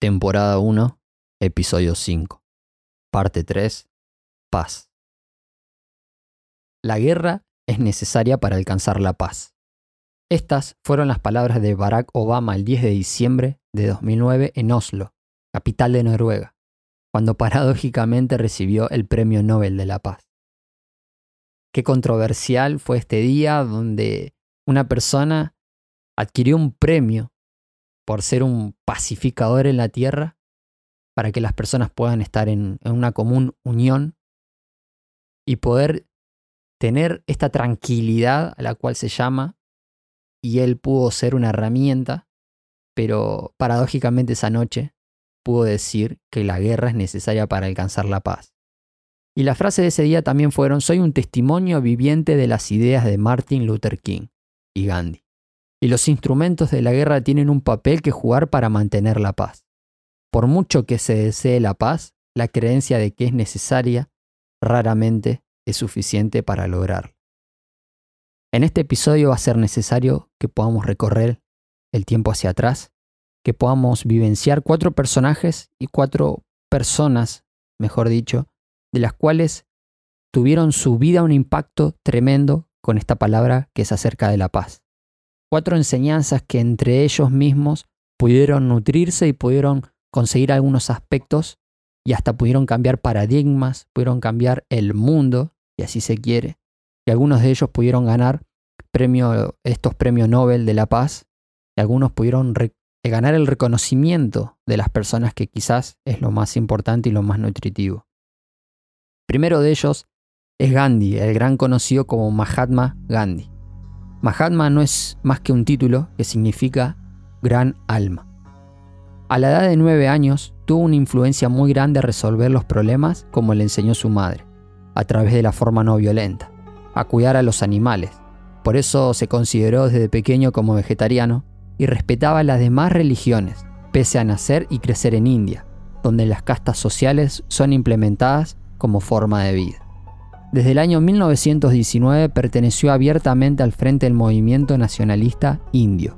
temporada 1, episodio 5, parte 3, paz. La guerra es necesaria para alcanzar la paz. Estas fueron las palabras de Barack Obama el 10 de diciembre de 2009 en Oslo, capital de Noruega, cuando paradójicamente recibió el Premio Nobel de la Paz. Qué controversial fue este día donde una persona adquirió un premio por ser un pacificador en la tierra, para que las personas puedan estar en, una común unión y poder tener esta tranquilidad a la cual se llama, y él pudo ser una herramienta, pero paradójicamente esa noche pudo decir que la guerra es necesaria para alcanzar la paz. Y la frase de ese día también fueron, soy un testimonio viviente de las ideas de Martin Luther King y Gandhi y los instrumentos de la guerra tienen un papel que jugar para mantener la paz. Por mucho que se desee la paz, la creencia de que es necesaria raramente es suficiente para lograrla. En este episodio va a ser necesario que podamos recorrer el tiempo hacia atrás, que podamos vivenciar cuatro personajes y cuatro personas, mejor dicho, de las cuales tuvieron su vida un impacto tremendo con esta palabra que es acerca de la paz cuatro enseñanzas que entre ellos mismos pudieron nutrirse y pudieron conseguir algunos aspectos y hasta pudieron cambiar paradigmas, pudieron cambiar el mundo, y así se quiere. Y algunos de ellos pudieron ganar premio, estos premios Nobel de la Paz, y algunos pudieron ganar el reconocimiento de las personas que quizás es lo más importante y lo más nutritivo. Primero de ellos es Gandhi, el gran conocido como Mahatma Gandhi. Mahatma no es más que un título que significa gran alma. A la edad de nueve años tuvo una influencia muy grande a resolver los problemas como le enseñó su madre, a través de la forma no violenta, a cuidar a los animales. Por eso se consideró desde pequeño como vegetariano y respetaba las demás religiones, pese a nacer y crecer en India, donde las castas sociales son implementadas como forma de vida. Desde el año 1919 perteneció abiertamente al frente del movimiento nacionalista indio.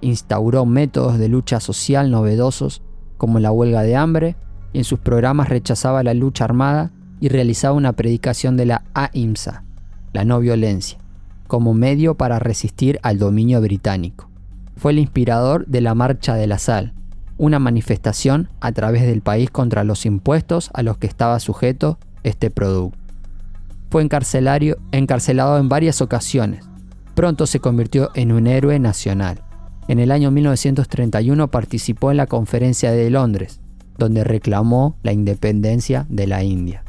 Instauró métodos de lucha social novedosos como la huelga de hambre y en sus programas rechazaba la lucha armada y realizaba una predicación de la AIMSA, la no violencia, como medio para resistir al dominio británico. Fue el inspirador de la Marcha de la Sal, una manifestación a través del país contra los impuestos a los que estaba sujeto este producto fue encarcelado en varias ocasiones. Pronto se convirtió en un héroe nacional. En el año 1931 participó en la Conferencia de Londres, donde reclamó la independencia de la India.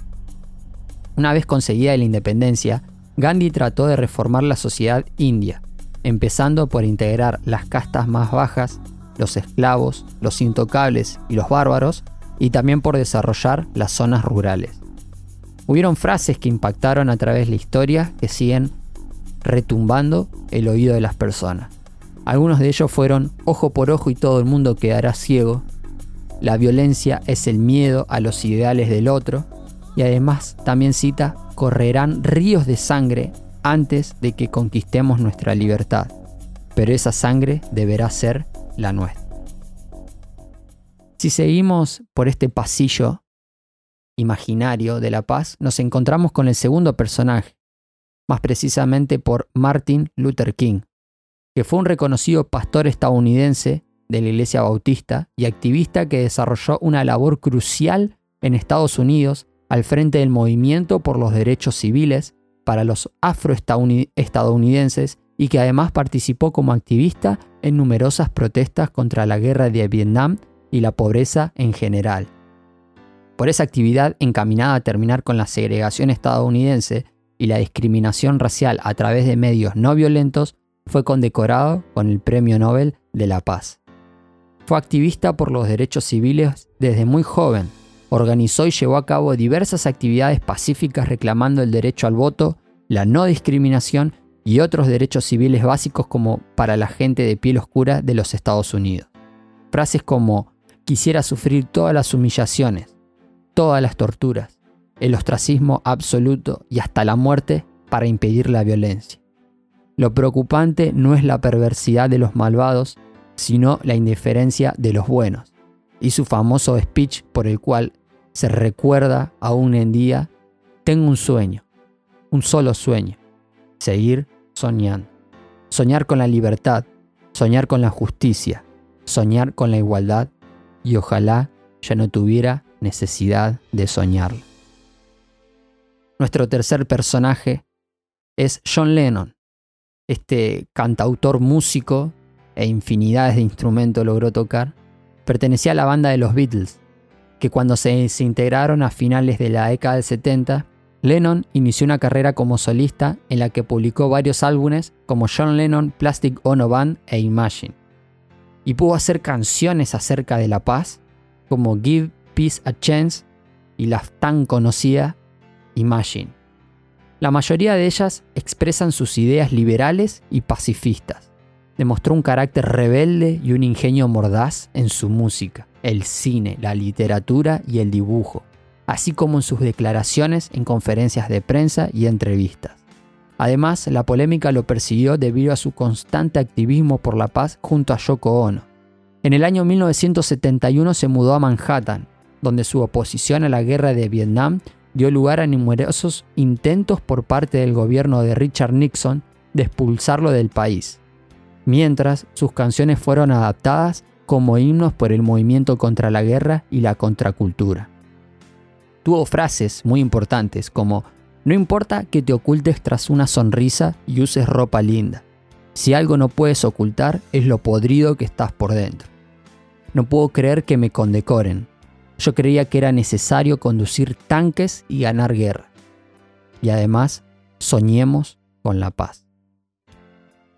Una vez conseguida la independencia, Gandhi trató de reformar la sociedad india, empezando por integrar las castas más bajas, los esclavos, los intocables y los bárbaros, y también por desarrollar las zonas rurales. Hubieron frases que impactaron a través de la historia que siguen retumbando el oído de las personas. Algunos de ellos fueron ojo por ojo y todo el mundo quedará ciego. La violencia es el miedo a los ideales del otro. Y además también cita, correrán ríos de sangre antes de que conquistemos nuestra libertad. Pero esa sangre deberá ser la nuestra. Si seguimos por este pasillo imaginario de la paz, nos encontramos con el segundo personaje, más precisamente por Martin Luther King, que fue un reconocido pastor estadounidense de la Iglesia Bautista y activista que desarrolló una labor crucial en Estados Unidos al frente del movimiento por los derechos civiles para los afroestadounidenses y que además participó como activista en numerosas protestas contra la guerra de Vietnam y la pobreza en general. Por esa actividad encaminada a terminar con la segregación estadounidense y la discriminación racial a través de medios no violentos, fue condecorado con el Premio Nobel de la Paz. Fue activista por los derechos civiles desde muy joven. Organizó y llevó a cabo diversas actividades pacíficas reclamando el derecho al voto, la no discriminación y otros derechos civiles básicos como para la gente de piel oscura de los Estados Unidos. Frases como quisiera sufrir todas las humillaciones, todas las torturas, el ostracismo absoluto y hasta la muerte para impedir la violencia. Lo preocupante no es la perversidad de los malvados, sino la indiferencia de los buenos. y su famoso speech por el cual se recuerda aún en día, tengo un sueño, un solo sueño, seguir soñando. Soñar con la libertad, soñar con la justicia, soñar con la igualdad y ojalá ya no tuviera necesidad de soñarlo. Nuestro tercer personaje es John Lennon, este cantautor músico e infinidades de instrumentos logró tocar, pertenecía a la banda de los Beatles, que cuando se desintegraron a finales de la década del 70, Lennon inició una carrera como solista en la que publicó varios álbumes como John Lennon, Plastic Ono Band e Imagine. Y pudo hacer canciones acerca de la paz, como Give Peace a Chance y la tan conocida Imagine. La mayoría de ellas expresan sus ideas liberales y pacifistas. Demostró un carácter rebelde y un ingenio mordaz en su música, el cine, la literatura y el dibujo, así como en sus declaraciones en conferencias de prensa y entrevistas. Además, la polémica lo persiguió debido a su constante activismo por la paz junto a Yoko Ono. En el año 1971 se mudó a Manhattan, donde su oposición a la guerra de Vietnam dio lugar a numerosos intentos por parte del gobierno de Richard Nixon de expulsarlo del país, mientras sus canciones fueron adaptadas como himnos por el movimiento contra la guerra y la contracultura. Tuvo frases muy importantes como no importa que te ocultes tras una sonrisa y uses ropa linda. Si algo no puedes ocultar es lo podrido que estás por dentro. No puedo creer que me condecoren. Yo creía que era necesario conducir tanques y ganar guerra. Y además, soñemos con la paz.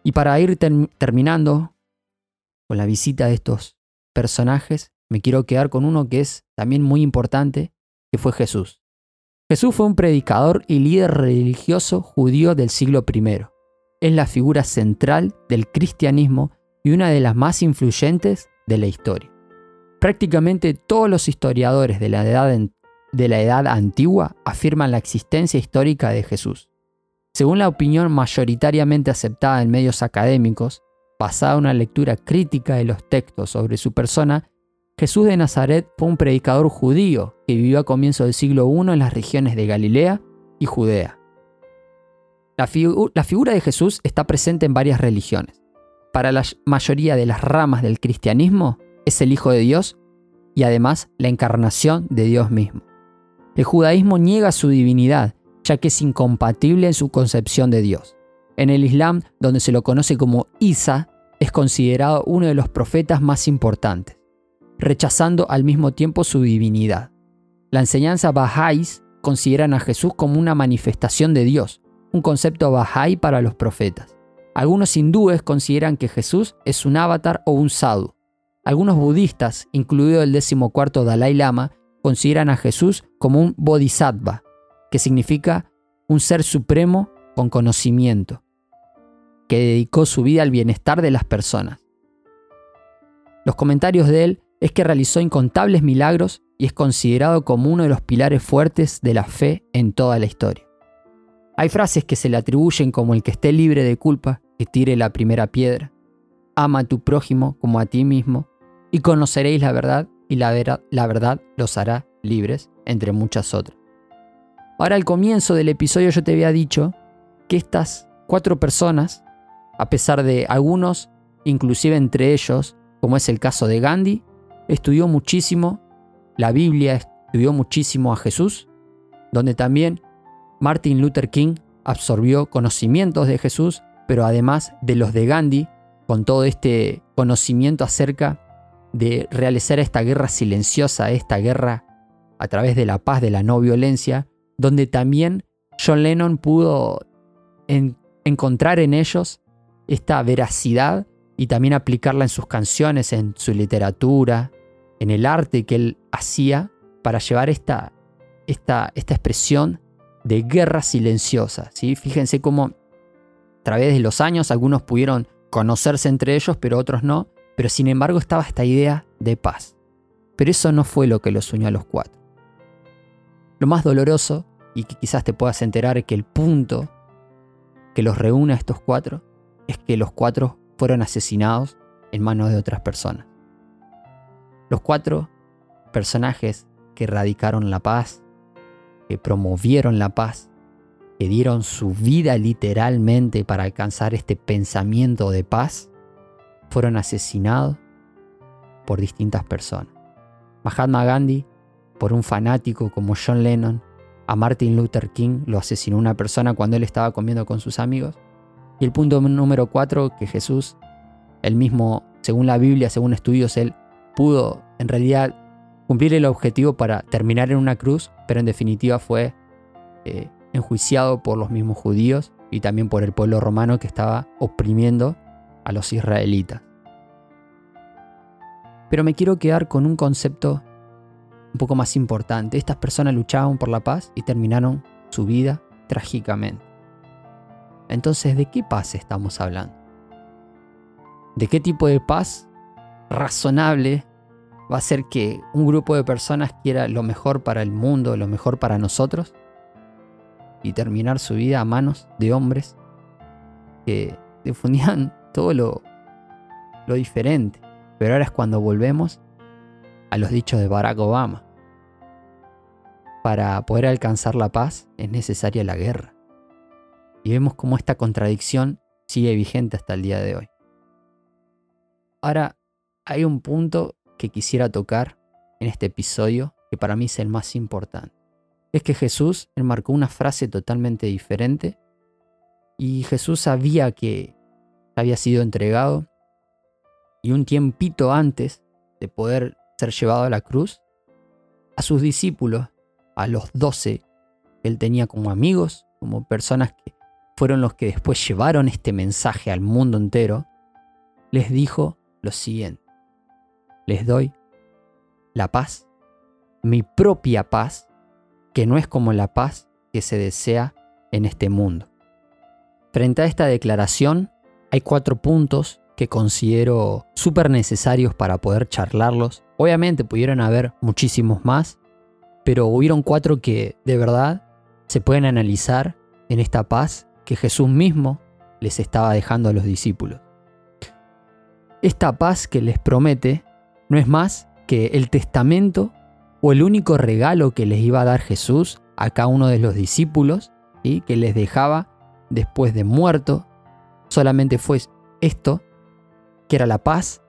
Y para ir terminando con la visita de estos personajes, me quiero quedar con uno que es también muy importante, que fue Jesús. Jesús fue un predicador y líder religioso judío del siglo I. Es la figura central del cristianismo y una de las más influyentes de la historia. Prácticamente todos los historiadores de la, edad, antigua afirman la existencia histórica de Jesús. Según la opinión mayoritariamente aceptada en medios académicos, basada en una lectura crítica de los textos sobre su persona, Jesús de Nazaret fue un predicador judío que vivió a comienzos del siglo I en las regiones de Galilea y Judea. La, figura de Jesús está presente en varias religiones. Para la mayoría de las ramas del cristianismo, es el Hijo de Dios y además la encarnación de Dios mismo. El judaísmo niega su divinidad, ya que es incompatible en su concepción de Dios. En el Islam, donde se lo conoce como Isa, es considerado uno de los profetas más importantes, rechazando al mismo tiempo su divinidad. La enseñanza Bahá'ís consideran a Jesús como una manifestación de Dios, un concepto Bahá'í para los profetas. Algunos hindúes consideran que Jesús es un avatar o un sadhu, algunos budistas, incluido el decimocuarto Dalai Lama, consideran a Jesús como un bodhisattva, que significa un ser supremo con conocimiento, que dedicó su vida al bienestar de las personas. Los comentarios de él es que realizó incontables milagros y es considerado como uno de los pilares fuertes de la fe en toda la historia. Hay frases que se le atribuyen como el que esté libre de culpa, que tire la primera piedra, ama a tu prójimo como a ti mismo, y conoceréis la verdad, y la, la verdad los hará libres, entre muchas otras. Ahora al comienzo del episodio yo te había dicho que estas cuatro personas, a pesar de algunos, inclusive entre ellos, como es el caso de Gandhi, estudió muchísimo la Biblia, estudió muchísimo a Jesús, donde también Martin Luther King absorbió conocimientos de Jesús, pero además de los de Gandhi, con todo este conocimiento acerca de realizar esta guerra silenciosa, esta guerra a través de la paz, de la no violencia, donde también John Lennon pudo encontrar en ellos esta veracidad y también aplicarla en sus canciones, en su literatura, en el arte que él hacía para llevar esta, esta, esta expresión de guerra silenciosa. ¿sí? Fíjense cómo a través de los años algunos pudieron conocerse entre ellos, pero otros no, pero sin embargo estaba esta idea de paz. Pero eso no fue lo que los unió a los cuatro. Lo más doloroso, y que quizás te puedas enterar que el punto que los reúne a estos cuatro es que los cuatro fueron asesinados en manos de otras personas. Los cuatro personajes que radicaron la paz, que promovieron la paz, que dieron su vida literalmente para alcanzar este pensamiento de paz, fueron asesinados por distintas personas. Mahatma Gandhi, por un fanático como John Lennon, a Martin Luther King lo asesinó una persona cuando él estaba comiendo con sus amigos. Y el punto número cuatro, que Jesús, él mismo, según la Biblia, según estudios, él pudo en realidad cumplir el objetivo para terminar en una cruz, pero en definitiva fue eh, enjuiciado por los mismos judíos y también por el pueblo romano que estaba oprimiendo a los israelitas. Pero me quiero quedar con un concepto un poco más importante. Estas personas luchaban por la paz y terminaron su vida trágicamente. Entonces, ¿de qué paz estamos hablando? ¿De qué tipo de paz razonable va a ser que un grupo de personas quiera lo mejor para el mundo, lo mejor para nosotros? Y terminar su vida a manos de hombres que difundían todo lo, diferente. Pero ahora es cuando volvemos a los dichos de Barack Obama. Para poder alcanzar la paz es necesaria la guerra. Y vemos cómo esta contradicción sigue vigente hasta el día de hoy. Ahora, hay un punto que quisiera tocar en este episodio que para mí es el más importante. Es que Jesús marcó una frase totalmente diferente y Jesús sabía que había sido entregado y un tiempito antes de poder ser llevado a la cruz, a sus discípulos, a los doce él tenía como amigos, como personas que fueron los que después llevaron este mensaje al mundo entero, les dijo lo siguiente, les doy la paz, mi propia paz, que no es como la paz que se desea en este mundo. Frente a esta declaración, hay cuatro puntos que considero súper necesarios para poder charlarlos Obviamente pudieron haber muchísimos más, pero hubieron cuatro que de verdad se pueden analizar en esta paz que Jesús mismo les estaba dejando a los discípulos. Esta paz que les promete no es más que el testamento o el único regalo que les iba a dar Jesús a cada uno de los discípulos y que les dejaba después de muerto. Solamente fue esto, que era la paz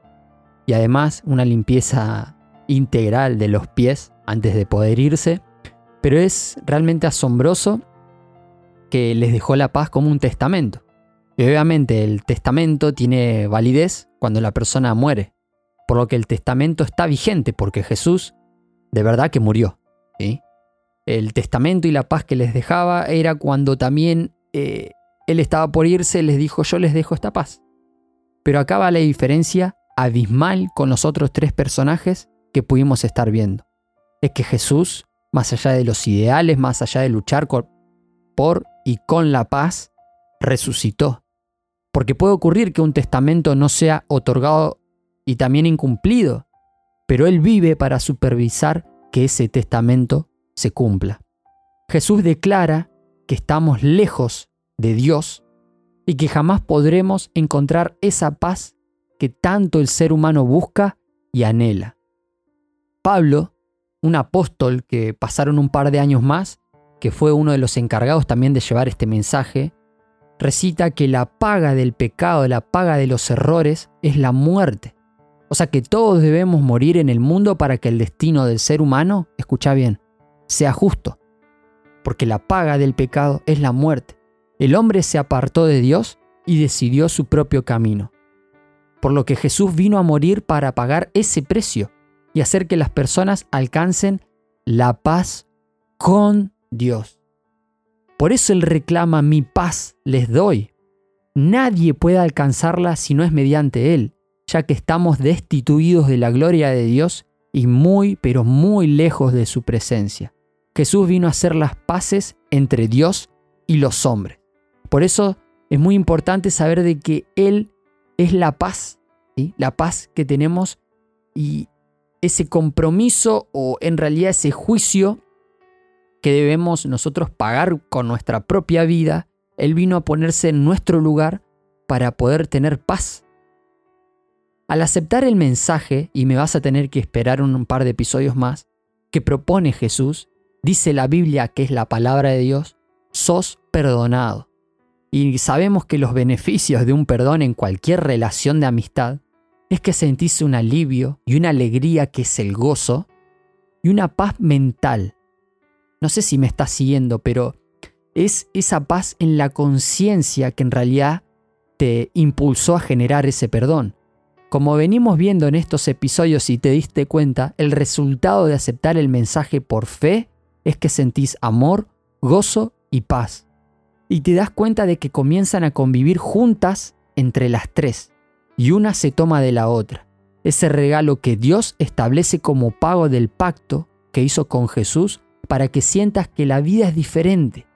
y además una limpieza integral de los pies antes de poder irse. Pero es realmente asombroso que les dejó la paz como un testamento. Y obviamente el testamento tiene validez cuando la persona muere, por lo que el testamento está vigente porque Jesús de verdad que murió. El testamento y la paz que les dejaba era cuando también eh, él estaba por irse, les dijo yo les dejo esta paz. Pero acá va la diferencia abismal con los otros tres personajes que pudimos estar viendo. Es que Jesús, más allá de los ideales, más allá de luchar por y con la paz, resucitó. Porque puede ocurrir que un testamento no sea otorgado y también incumplido, pero Él vive para supervisar que ese testamento se cumpla. Jesús declara que estamos lejos de Dios y que jamás podremos encontrar esa paz que tanto el ser humano busca y anhela. Pablo, un apóstol que pasaron un par de años más, que fue uno de los encargados también de llevar este mensaje, recita que la paga del pecado, la paga de los errores, es la muerte. O sea que todos debemos morir en el mundo para que el destino del ser humano, escucha bien, sea justo. Porque la paga del pecado es la muerte. El hombre se apartó de Dios y decidió su propio camino por lo que Jesús vino a morir para pagar ese precio y hacer que las personas alcancen la paz con Dios. Por eso Él reclama mi paz les doy. Nadie puede alcanzarla si no es mediante Él, ya que estamos destituidos de la gloria de Dios y muy, pero muy lejos de su presencia. Jesús vino a hacer las paces entre Dios y los hombres. Por eso es muy importante saber de que Él es la paz, la paz que tenemos y ese compromiso o en realidad ese juicio que debemos nosotros pagar con nuestra propia vida, Él vino a ponerse en nuestro lugar para poder tener paz. Al aceptar el mensaje, y me vas a tener que esperar un par de episodios más, que propone Jesús, dice la Biblia que es la palabra de Dios, sos perdonado. Y sabemos que los beneficios de un perdón en cualquier relación de amistad es que sentís un alivio y una alegría que es el gozo y una paz mental. No sé si me estás siguiendo, pero es esa paz en la conciencia que en realidad te impulsó a generar ese perdón. Como venimos viendo en estos episodios y te diste cuenta, el resultado de aceptar el mensaje por fe es que sentís amor, gozo y paz. Y te das cuenta de que comienzan a convivir juntas entre las tres, y una se toma de la otra. Ese regalo que Dios establece como pago del pacto que hizo con Jesús para que sientas que la vida es diferente,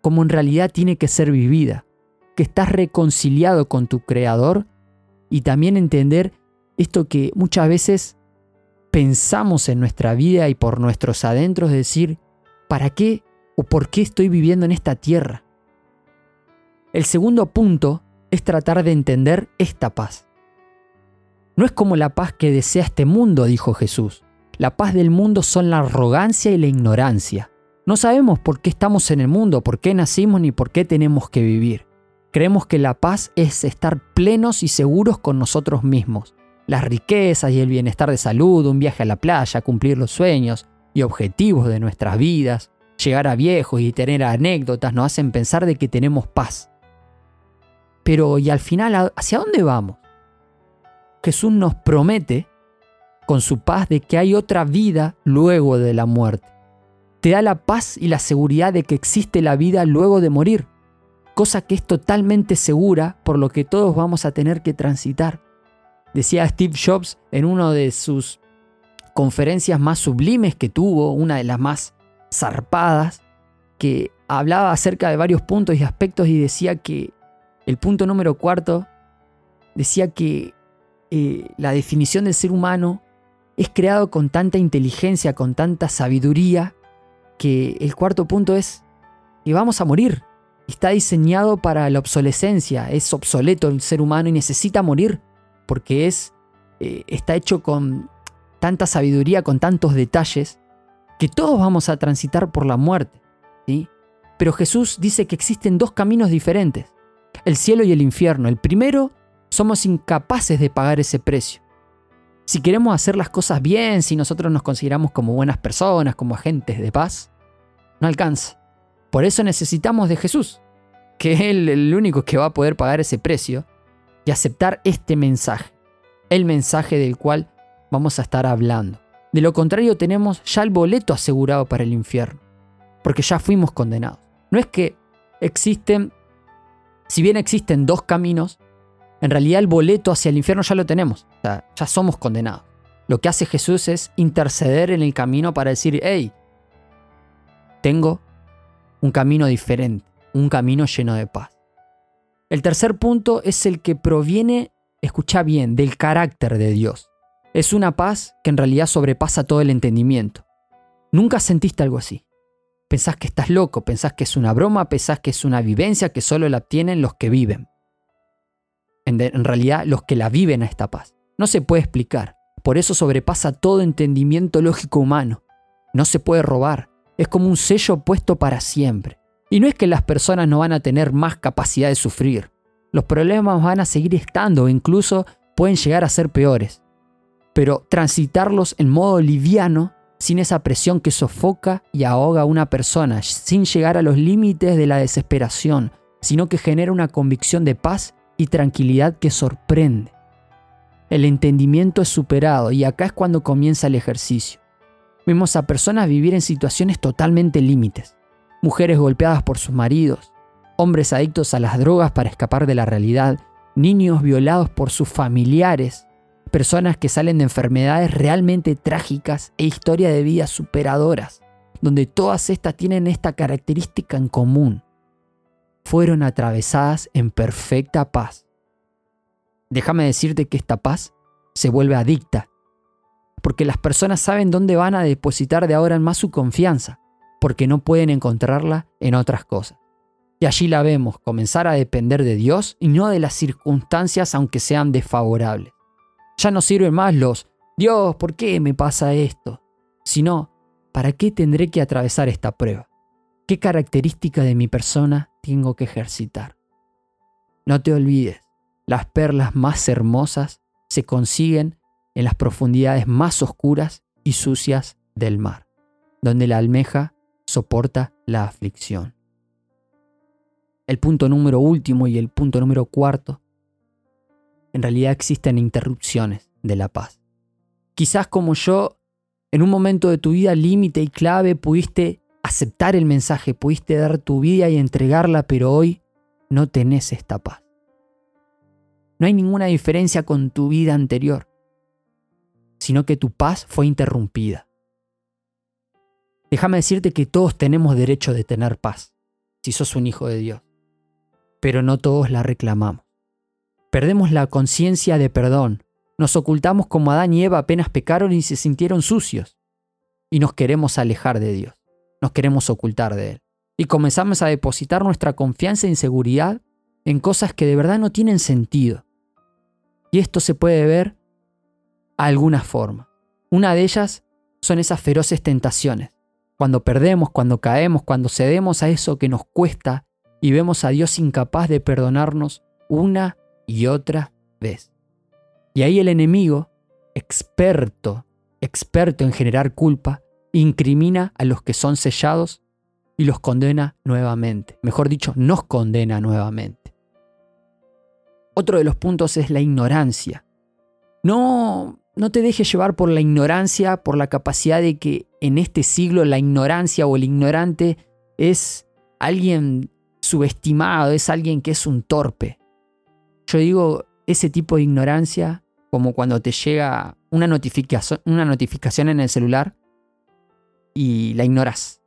como en realidad tiene que ser vivida, que estás reconciliado con tu Creador y también entender esto que muchas veces pensamos en nuestra vida y por nuestros adentros decir, ¿para qué o por qué estoy viviendo en esta tierra? El segundo punto es tratar de entender esta paz. No es como la paz que desea este mundo, dijo Jesús. La paz del mundo son la arrogancia y la ignorancia. No sabemos por qué estamos en el mundo, por qué nacimos ni por qué tenemos que vivir. Creemos que la paz es estar plenos y seguros con nosotros mismos. Las riquezas y el bienestar de salud, un viaje a la playa, cumplir los sueños y objetivos de nuestras vidas, llegar a viejos y tener anécdotas nos hacen pensar de que tenemos paz. Pero ¿y al final hacia dónde vamos? Jesús nos promete con su paz de que hay otra vida luego de la muerte. Te da la paz y la seguridad de que existe la vida luego de morir cosa que es totalmente segura por lo que todos vamos a tener que transitar. Decía Steve Jobs en una de sus conferencias más sublimes que tuvo, una de las más zarpadas, que hablaba acerca de varios puntos y aspectos y decía que el punto número cuarto decía que eh, la definición del ser humano es creado con tanta inteligencia, con tanta sabiduría, que el cuarto punto es que vamos a morir, Está diseñado para la obsolescencia, es obsoleto el ser humano y necesita morir porque es, eh, está hecho con tanta sabiduría, con tantos detalles, que todos vamos a transitar por la muerte. ¿sí? Pero Jesús dice que existen dos caminos diferentes, el cielo y el infierno. El primero, somos incapaces de pagar ese precio. Si queremos hacer las cosas bien, si nosotros nos consideramos como buenas personas, como agentes de paz, no alcanza. Por eso necesitamos de Jesús, que es el, único que va a poder pagar ese precio y aceptar este mensaje, el mensaje del cual vamos a estar hablando. De lo contrario tenemos ya el boleto asegurado para el infierno, porque ya fuimos condenados. No es que existen, si bien existen dos caminos, en realidad el boleto hacia el infierno ya lo tenemos, ya somos condenados. Lo que hace Jesús es interceder en el camino para decir, hey, tengo un camino diferente, un camino lleno de paz. El tercer punto es el que proviene, escucha bien, del carácter de Dios. Es una paz que en realidad sobrepasa todo el entendimiento. Nunca sentiste algo así. Pensás que estás loco, pensás que es una broma, pensás que es una vivencia que solo la tienen los que viven. En, en realidad, los que la viven a esta paz. No se puede explicar. Por eso sobrepasa todo entendimiento lógico humano. No se puede robar, es como un sello puesto para siempre. Y no es que las personas no van a tener más capacidad de sufrir. Los problemas van a seguir estando o incluso pueden llegar a ser peores. Pero transitarlos en modo liviano, sin esa presión que sofoca y ahoga a una persona, sin llegar a los límites de la desesperación, sino que genera una convicción de paz y tranquilidad que sorprende. El entendimiento es superado y acá es cuando comienza el ejercicio. Vemos a personas vivir en situaciones totalmente límites. Mujeres golpeadas por sus maridos, hombres adictos a las drogas para escapar de la realidad, niños violados por sus familiares, personas que salen de enfermedades realmente trágicas e historias de vida superadoras, donde todas estas tienen esta característica en común. Fueron atravesadas en perfecta paz. Déjame decirte que esta paz se vuelve adicta porque las personas saben dónde van a depositar de ahora en más su confianza, porque no pueden encontrarla en otras cosas. Y allí la vemos comenzar a depender de Dios y no de las circunstancias aunque sean desfavorables. Ya no sirven más los Dios, ¿por qué me pasa esto? Sino, ¿para qué tendré que atravesar esta prueba? ¿Qué característica de mi persona tengo que ejercitar? No te olvides, las perlas más hermosas se consiguen en las profundidades más oscuras y sucias del mar, donde la almeja soporta la aflicción. El punto número último y el punto número cuarto, en realidad existen interrupciones de la paz. Quizás como yo, en un momento de tu vida límite y clave, pudiste aceptar el mensaje, pudiste dar tu vida y entregarla, pero hoy no tenés esta paz. No hay ninguna diferencia con tu vida anterior, sino que tu paz fue interrumpida. Déjame decirte que todos tenemos derecho de tener paz, si sos un hijo de Dios, pero no todos la reclamamos. Perdemos la conciencia de perdón, nos ocultamos como Adán y Eva apenas pecaron y se sintieron sucios, y nos queremos alejar de Dios, nos queremos ocultar de Él, y comenzamos a depositar nuestra confianza y seguridad en cosas que de verdad no tienen sentido. Y esto se puede ver a alguna forma. Una de ellas son esas feroces tentaciones. Cuando perdemos, cuando caemos, cuando cedemos a eso que nos cuesta y vemos a Dios incapaz de perdonarnos una y otra vez. Y ahí el enemigo, experto, experto en generar culpa, incrimina a los que son sellados y los condena nuevamente. Mejor dicho, nos condena nuevamente. Otro de los puntos es la ignorancia. No, no te dejes llevar por la ignorancia, por la capacidad de que en este siglo la ignorancia o el ignorante es alguien subestimado, es alguien que es un torpe. Yo digo, ese tipo de ignorancia, como cuando te llega una notificación, en el celular y la ignoras,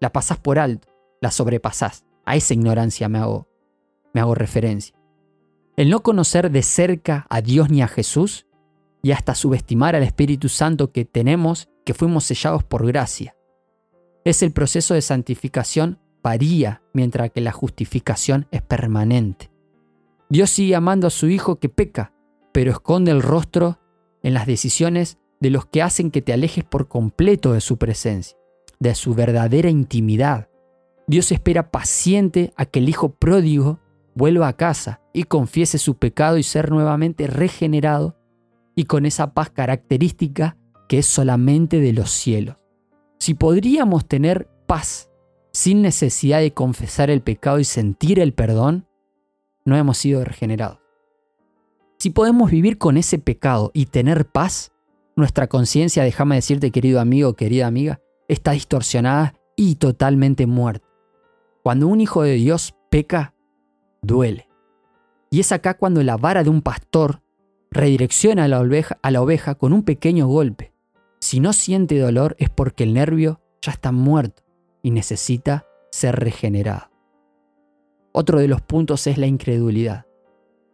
la pasas por alto, la sobrepasas. A esa ignorancia me hago, me hago referencia. El no conocer de cerca a Dios ni a Jesús y hasta subestimar al Espíritu Santo que tenemos, que fuimos sellados por gracia. Es el proceso de santificación varía, mientras que la justificación es permanente. Dios sigue amando a su Hijo que peca, pero esconde el rostro en las decisiones de los que hacen que te alejes por completo de su presencia, de su verdadera intimidad. Dios espera paciente a que el Hijo pródigo vuelva a casa y confiese su pecado y ser nuevamente regenerado y con esa paz característica que es solamente de los cielos. Si podríamos tener paz sin necesidad de confesar el pecado y sentir el perdón, no hemos sido regenerados. Si podemos vivir con ese pecado y tener paz, nuestra conciencia, déjame decirte querido amigo, querida amiga, está distorsionada y totalmente muerta. Cuando un hijo de Dios peca, duele. Y es acá cuando la vara de un pastor redirecciona a la, oveja, a la oveja con un pequeño golpe. Si no siente dolor es porque el nervio ya está muerto y necesita ser regenerado. Otro de los puntos es la incredulidad.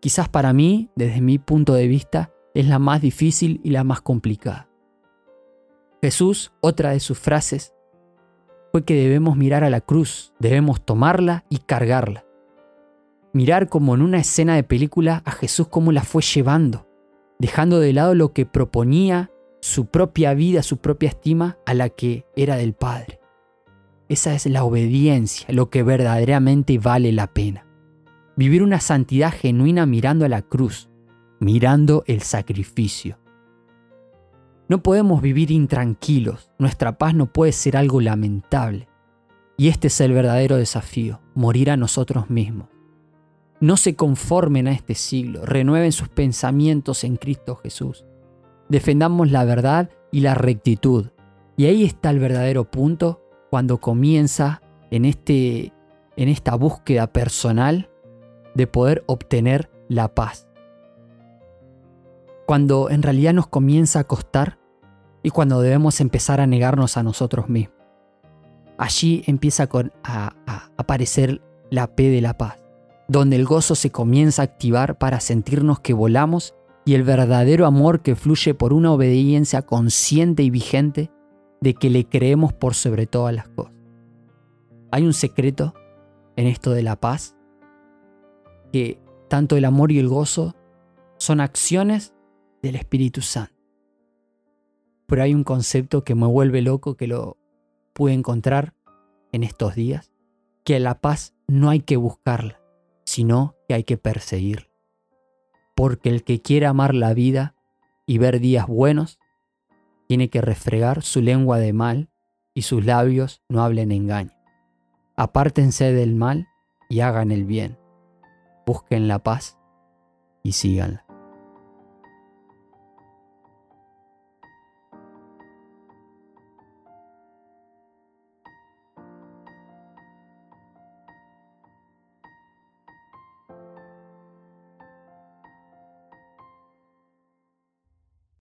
Quizás para mí, desde mi punto de vista, es la más difícil y la más complicada. Jesús, otra de sus frases, fue que debemos mirar a la cruz, debemos tomarla y cargarla mirar como en una escena de película a Jesús cómo la fue llevando, dejando de lado lo que proponía su propia vida, su propia estima a la que era del Padre. Esa es la obediencia, lo que verdaderamente vale la pena. Vivir una santidad genuina mirando a la cruz, mirando el sacrificio. No podemos vivir intranquilos, nuestra paz no puede ser algo lamentable. Y este es el verdadero desafío, morir a nosotros mismos. No se conformen a este siglo, renueven sus pensamientos en Cristo Jesús. Defendamos la verdad y la rectitud. Y ahí está el verdadero punto cuando comienza en, este, en esta búsqueda personal de poder obtener la paz. Cuando en realidad nos comienza a costar y cuando debemos empezar a negarnos a nosotros mismos. Allí empieza a aparecer la P de la paz donde el gozo se comienza a activar para sentirnos que volamos y el verdadero amor que fluye por una obediencia consciente y vigente de que le creemos por sobre todas las cosas. Hay un secreto en esto de la paz, que tanto el amor y el gozo son acciones del Espíritu Santo. Pero hay un concepto que me vuelve loco que lo pude encontrar en estos días, que la paz no hay que buscarla, sino que hay que perseguirla. Porque el que quiere amar la vida y ver días buenos, tiene que refregar su lengua de mal y sus labios no hablen engaño. Apártense del mal y hagan el bien. Busquen la paz y síganla.